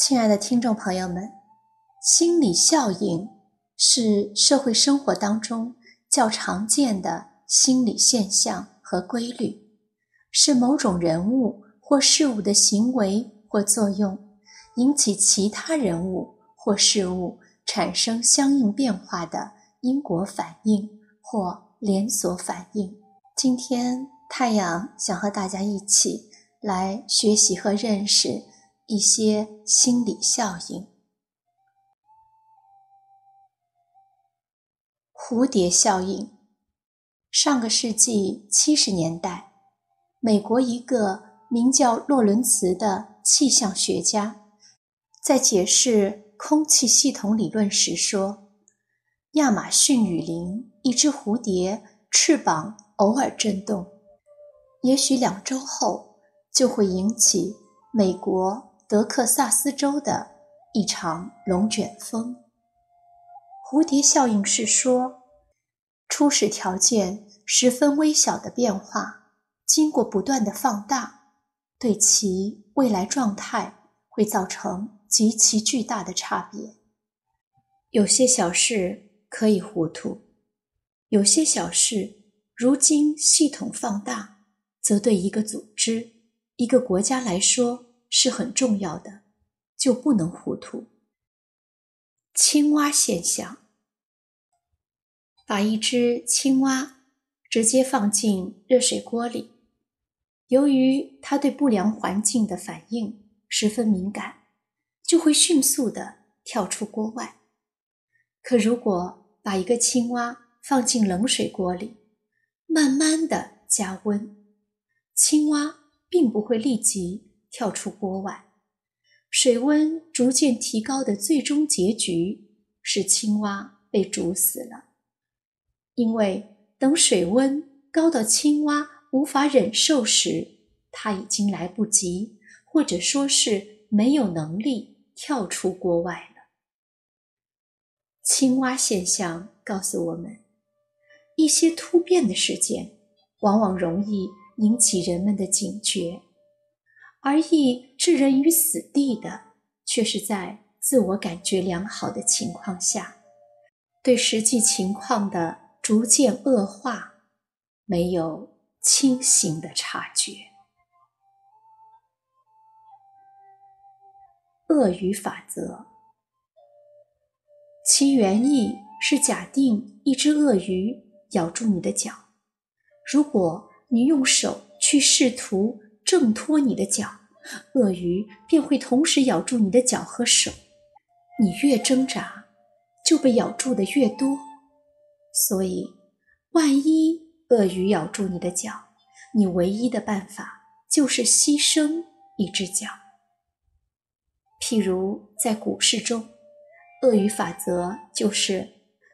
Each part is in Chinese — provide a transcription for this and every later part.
亲爱的听众朋友们，心理效应是社会生活当中较常见的心理现象和规律，是某种人物或事物的行为或作用引起其他人物或事物产生相应变化的因果反应或连锁反应。今天，太阳想和大家一起来学习和认识。一些心理效应。蝴蝶效应。上个世纪七十年代，美国一个名叫洛伦茨的气象学家，在解释空气系统理论时说：“亚马逊雨林一只蝴蝶翅膀偶尔震动，也许两周后就会引起美国。”德克萨斯州的一场龙卷风。蝴蝶效应是说，初始条件十分微小的变化，经过不断的放大，对其未来状态会造成极其巨大的差别。有些小事可以糊涂，有些小事如今系统放大，则对一个组织、一个国家来说。是很重要的，就不能糊涂。青蛙现象：把一只青蛙直接放进热水锅里，由于它对不良环境的反应十分敏感，就会迅速的跳出锅外。可如果把一个青蛙放进冷水锅里，慢慢的加温，青蛙并不会立即。跳出锅外，水温逐渐提高的最终结局是青蛙被煮死了。因为等水温高到青蛙无法忍受时，它已经来不及，或者说是没有能力跳出锅外了。青蛙现象告诉我们，一些突变的事件往往容易引起人们的警觉。而易置人于死地的，却是在自我感觉良好的情况下，对实际情况的逐渐恶化没有清醒的察觉。鳄鱼法则，其原意是假定一只鳄鱼咬住你的脚，如果你用手去试图。挣脱你的脚，鳄鱼便会同时咬住你的脚和手。你越挣扎，就被咬住的越多。所以，万一鳄鱼咬住你的脚，你唯一的办法就是牺牲一只脚。譬如在股市中，鳄鱼法则就是：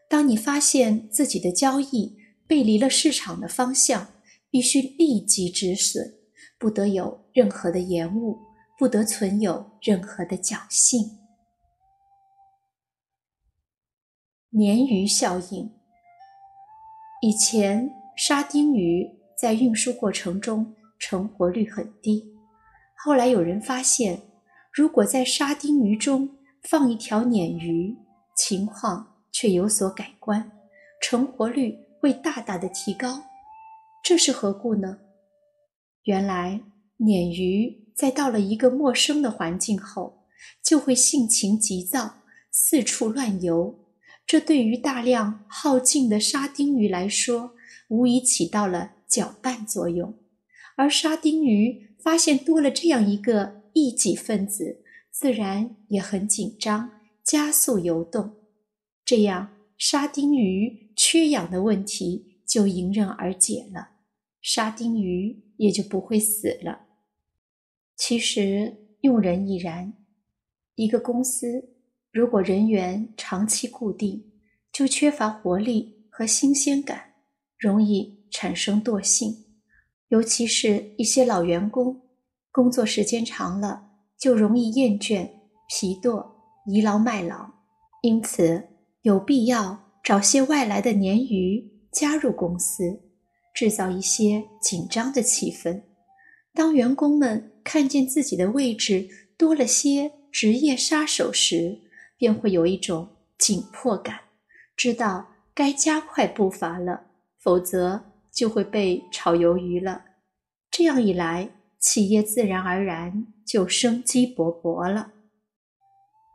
当你发现自己的交易背离了市场的方向，必须立即止损。不得有任何的延误，不得存有任何的侥幸。鲶鱼效应。以前沙丁鱼在运输过程中成活率很低，后来有人发现，如果在沙丁鱼中放一条鲶鱼，情况却有所改观，成活率会大大的提高。这是何故呢？原来，鲶鱼在到了一个陌生的环境后，就会性情急躁，四处乱游。这对于大量耗尽的沙丁鱼来说，无疑起到了搅拌作用。而沙丁鱼发现多了这样一个异己分子，自然也很紧张，加速游动。这样，沙丁鱼缺氧的问题就迎刃而解了。沙丁鱼。也就不会死了。其实用人亦然。一个公司如果人员长期固定，就缺乏活力和新鲜感，容易产生惰性。尤其是一些老员工，工作时间长了，就容易厌倦、疲惰、倚老卖老。因此，有必要找些外来的鲶鱼加入公司。制造一些紧张的气氛。当员工们看见自己的位置多了些职业杀手时，便会有一种紧迫感，知道该加快步伐了，否则就会被炒鱿鱼了。这样一来，企业自然而然就生机勃勃了。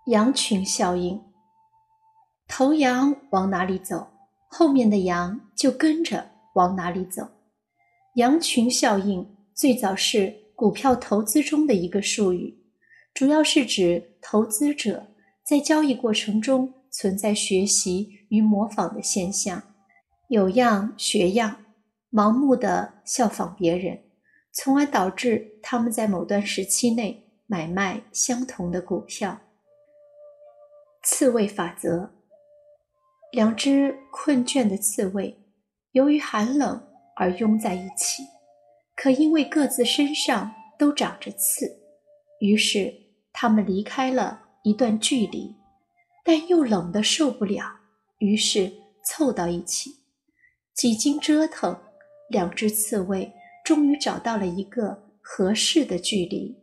羊群效应，头羊往哪里走，后面的羊就跟着往哪里走。羊群效应最早是股票投资中的一个术语，主要是指投资者在交易过程中存在学习与模仿的现象，有样学样，盲目的效仿别人，从而导致他们在某段时期内买卖相同的股票。刺猬法则：两只困倦的刺猬，由于寒冷而拥在一起，可因为各自身上都长着刺，于是他们离开了一段距离，但又冷得受不了，于是凑到一起。几经折腾，两只刺猬终于找到了一个合适的距离，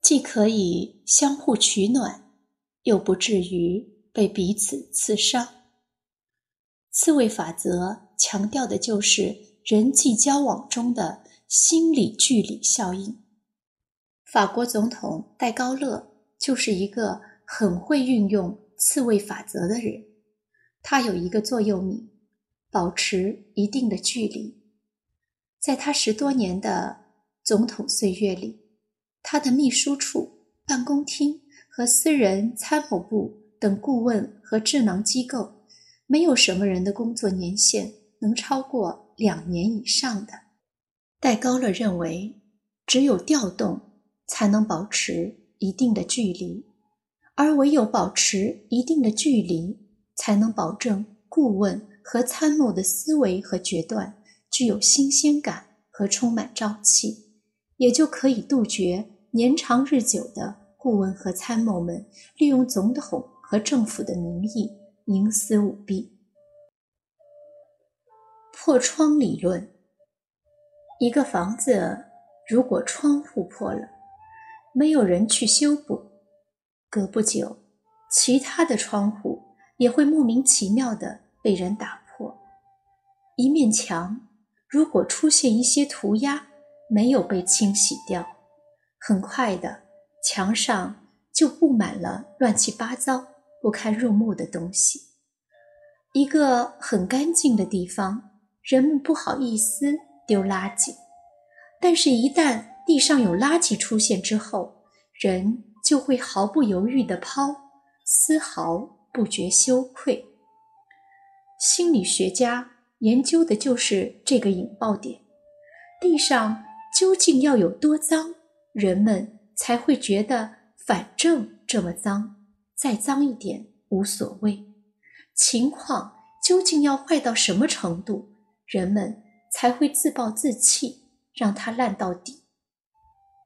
既可以相互取暖。又不至于被彼此刺伤。刺猬法则强调的就是人际交往中的心理距离效应。法国总统戴高乐就是一个很会运用刺猬法则的人。他有一个座右铭：保持一定的距离。在他十多年的总统岁月里，他的秘书处、办公厅。和私人参谋部等顾问和智囊机构，没有什么人的工作年限能超过两年以上的。戴高乐认为，只有调动才能保持一定的距离，而唯有保持一定的距离，才能保证顾问和参谋的思维和决断具有新鲜感和充满朝气，也就可以杜绝年长日久的。顾问和参谋们利用总统和政府的名义营私舞弊。破窗理论：一个房子如果窗户破了，没有人去修补，隔不久，其他的窗户也会莫名其妙的被人打破。一面墙如果出现一些涂鸦，没有被清洗掉，很快的。墙上就布满了乱七八糟、不堪入目的东西。一个很干净的地方，人们不好意思丢垃圾，但是，一旦地上有垃圾出现之后，人就会毫不犹豫地抛，丝毫不觉羞愧。心理学家研究的就是这个引爆点：地上究竟要有多脏，人们。才会觉得反正这么脏，再脏一点无所谓。情况究竟要坏到什么程度，人们才会自暴自弃，让它烂到底？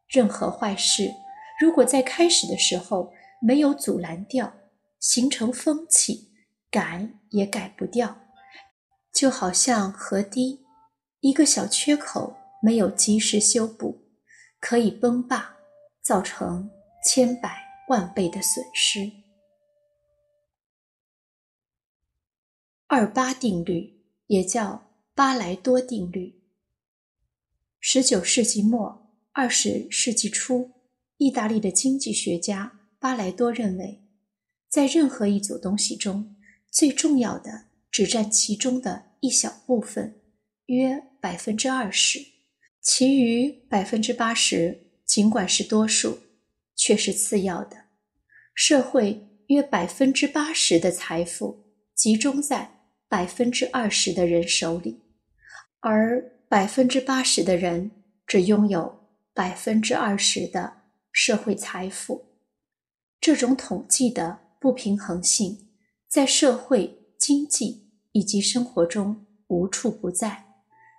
任何坏事，如果在开始的时候没有阻拦掉，形成风气，改也改不掉。就好像河堤，一个小缺口没有及时修补，可以崩坝。造成千百万倍的损失。二八定律也叫巴莱多定律。十九世纪末二十世纪初，意大利的经济学家巴莱多认为，在任何一组东西中，最重要的只占其中的一小部分，约百分之二十，其余百分之八十。尽管是多数，却是次要的。社会约百分之八十的财富集中在百分之二十的人手里，而百分之八十的人只拥有百分之二十的社会财富。这种统计的不平衡性在社会、经济以及生活中无处不在。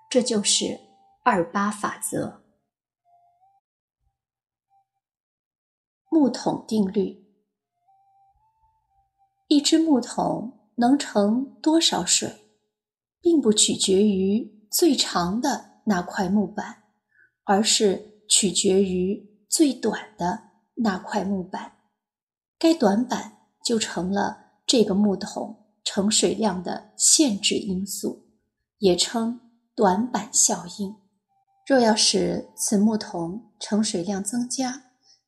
这就是二八法则。木桶定律：一只木桶能盛多少水，并不取决于最长的那块木板，而是取决于最短的那块木板。该短板就成了这个木桶盛水量的限制因素，也称短板效应。若要使此木桶盛水量增加，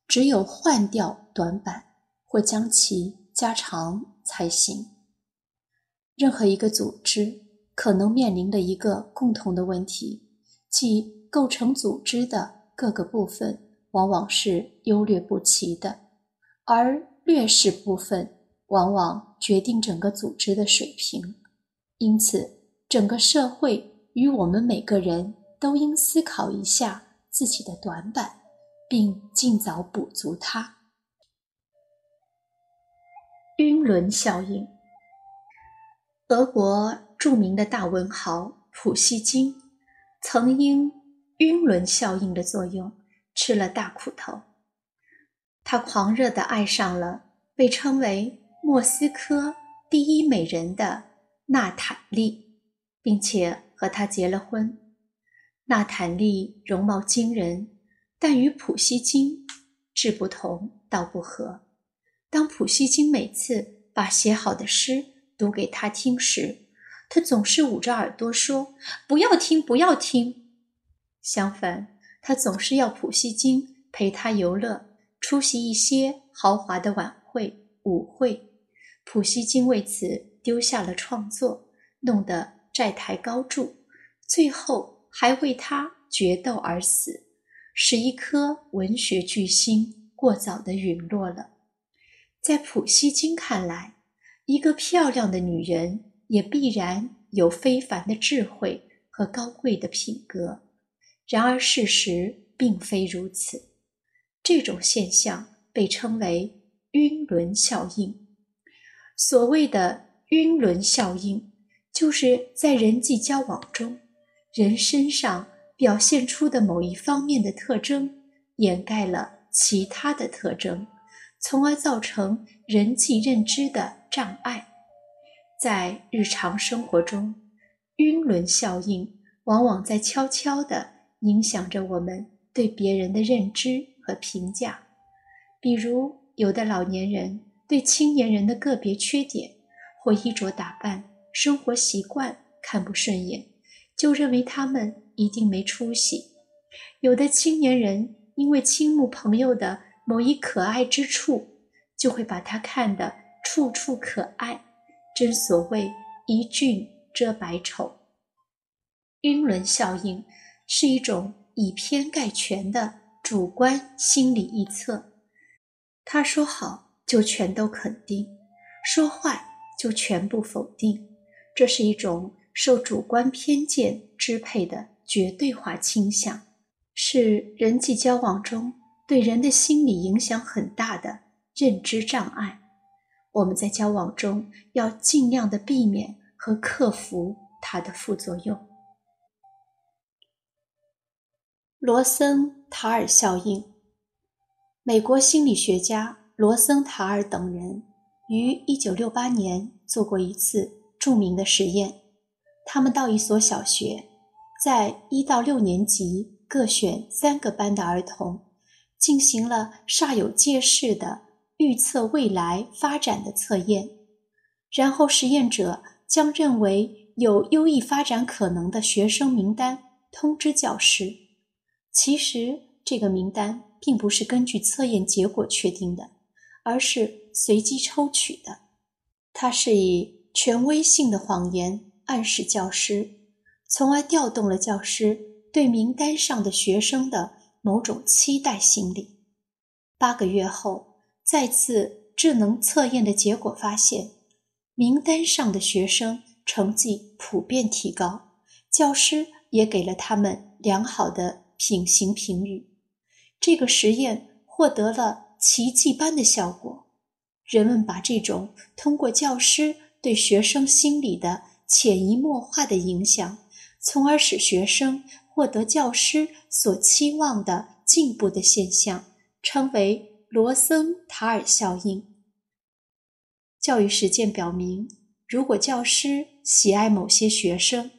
只有换掉短板或将其加长才行。任何一个组织可能面临的一个共同的问题，即构成组织的各个部分往往是优劣不齐的，而劣势部分往往决定整个组织的水平。因此，整个社会与我们每个人都应思考一下自己的短板，并尽早补足它。晕轮效应。俄国著名的大文豪普希金，曾因晕轮效应的作用吃了大苦头。他狂热地爱上了被称为莫斯科第一美人的娜塔莉，并且和她结了婚。娜坦莉容貌惊人，但与普希金志不同道不合。当普希金每次把写好的诗，读给他听时，他总是捂着耳朵说：“不要听，不要听。”相反，他总是要普希金陪他游乐，出席一些豪华的晚会、舞会。普希金为此丢下了创作，弄得债台高筑，最后还为他决斗而死，使一颗文学巨星过早的陨落了。在普希金看来，一个漂亮的女人也必然有非凡的智慧和高贵的品格。然而，事实并非如此。这种现象被称为“晕轮效应”。所谓的“晕轮效应”，就是在人际交往中，人身上表现出的某一方面的特征掩盖了其他的特征，从而造成人际认知的。障碍，在日常生活中，晕轮效应往往在悄悄地影响着我们对别人的认知和评价。比如，有的老年人对青年人的个别缺点或衣着打扮、生活习惯看不顺眼，就认为他们一定没出息；有的青年人因为倾慕朋友的某一可爱之处，就会把他看得。处处可爱，真所谓一俊遮百丑。晕轮效应是一种以偏概全的主观心理臆测。他说好就全都肯定，说坏就全部否定。这是一种受主观偏见支配的绝对化倾向，是人际交往中对人的心理影响很大的认知障碍。我们在交往中要尽量的避免和克服它的副作用。罗森塔尔效应，美国心理学家罗森塔尔等人于1968年做过一次著名的实验。他们到一所小学，在一到六年级各选三个班的儿童，进行了煞有介事的。预测未来发展的测验，然后实验者将认为有优异发展可能的学生名单通知教师。其实，这个名单并不是根据测验结果确定的，而是随机抽取的。它是以权威性的谎言暗示教师，从而调动了教师对名单上的学生的某种期待心理。八个月后。再次智能测验的结果发现，名单上的学生成绩普遍提高，教师也给了他们良好的品行评语。这个实验获得了奇迹般的效果。人们把这种通过教师对学生心理的潜移默化的影响，从而使学生获得教师所期望的进步的现象，称为。罗森塔尔效应。教育实践表明，如果教师喜爱某些学生，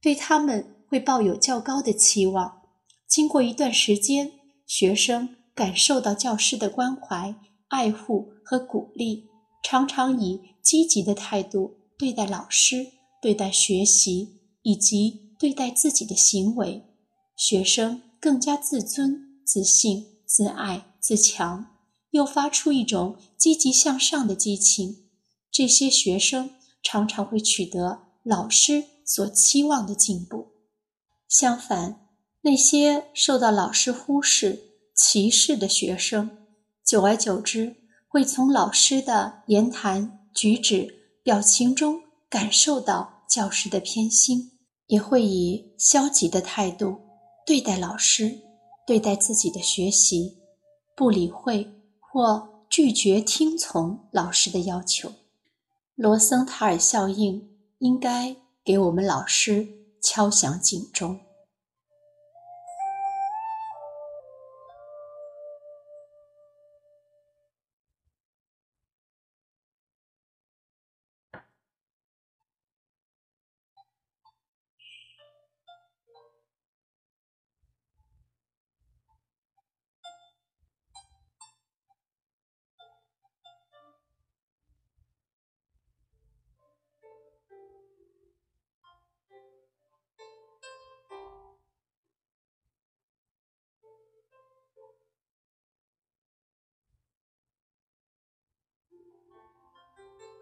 对他们会抱有较高的期望。经过一段时间，学生感受到教师的关怀、爱护和鼓励，常常以积极的态度对待老师、对待学习以及对待自己的行为，学生更加自尊、自信、自爱、自强，又发出一种积极向上的激情。这些学生常常会取得老师所期望的进步。相反，那些受到老师忽视、歧视的学生，久而久之，会从老师的言谈举止、表情中感受到教师的偏心，也会以消极的态度对待老师、对待自己的学习，不理会或拒绝听从老师的要求。罗森塔尔效应应该给我们老师敲响警钟。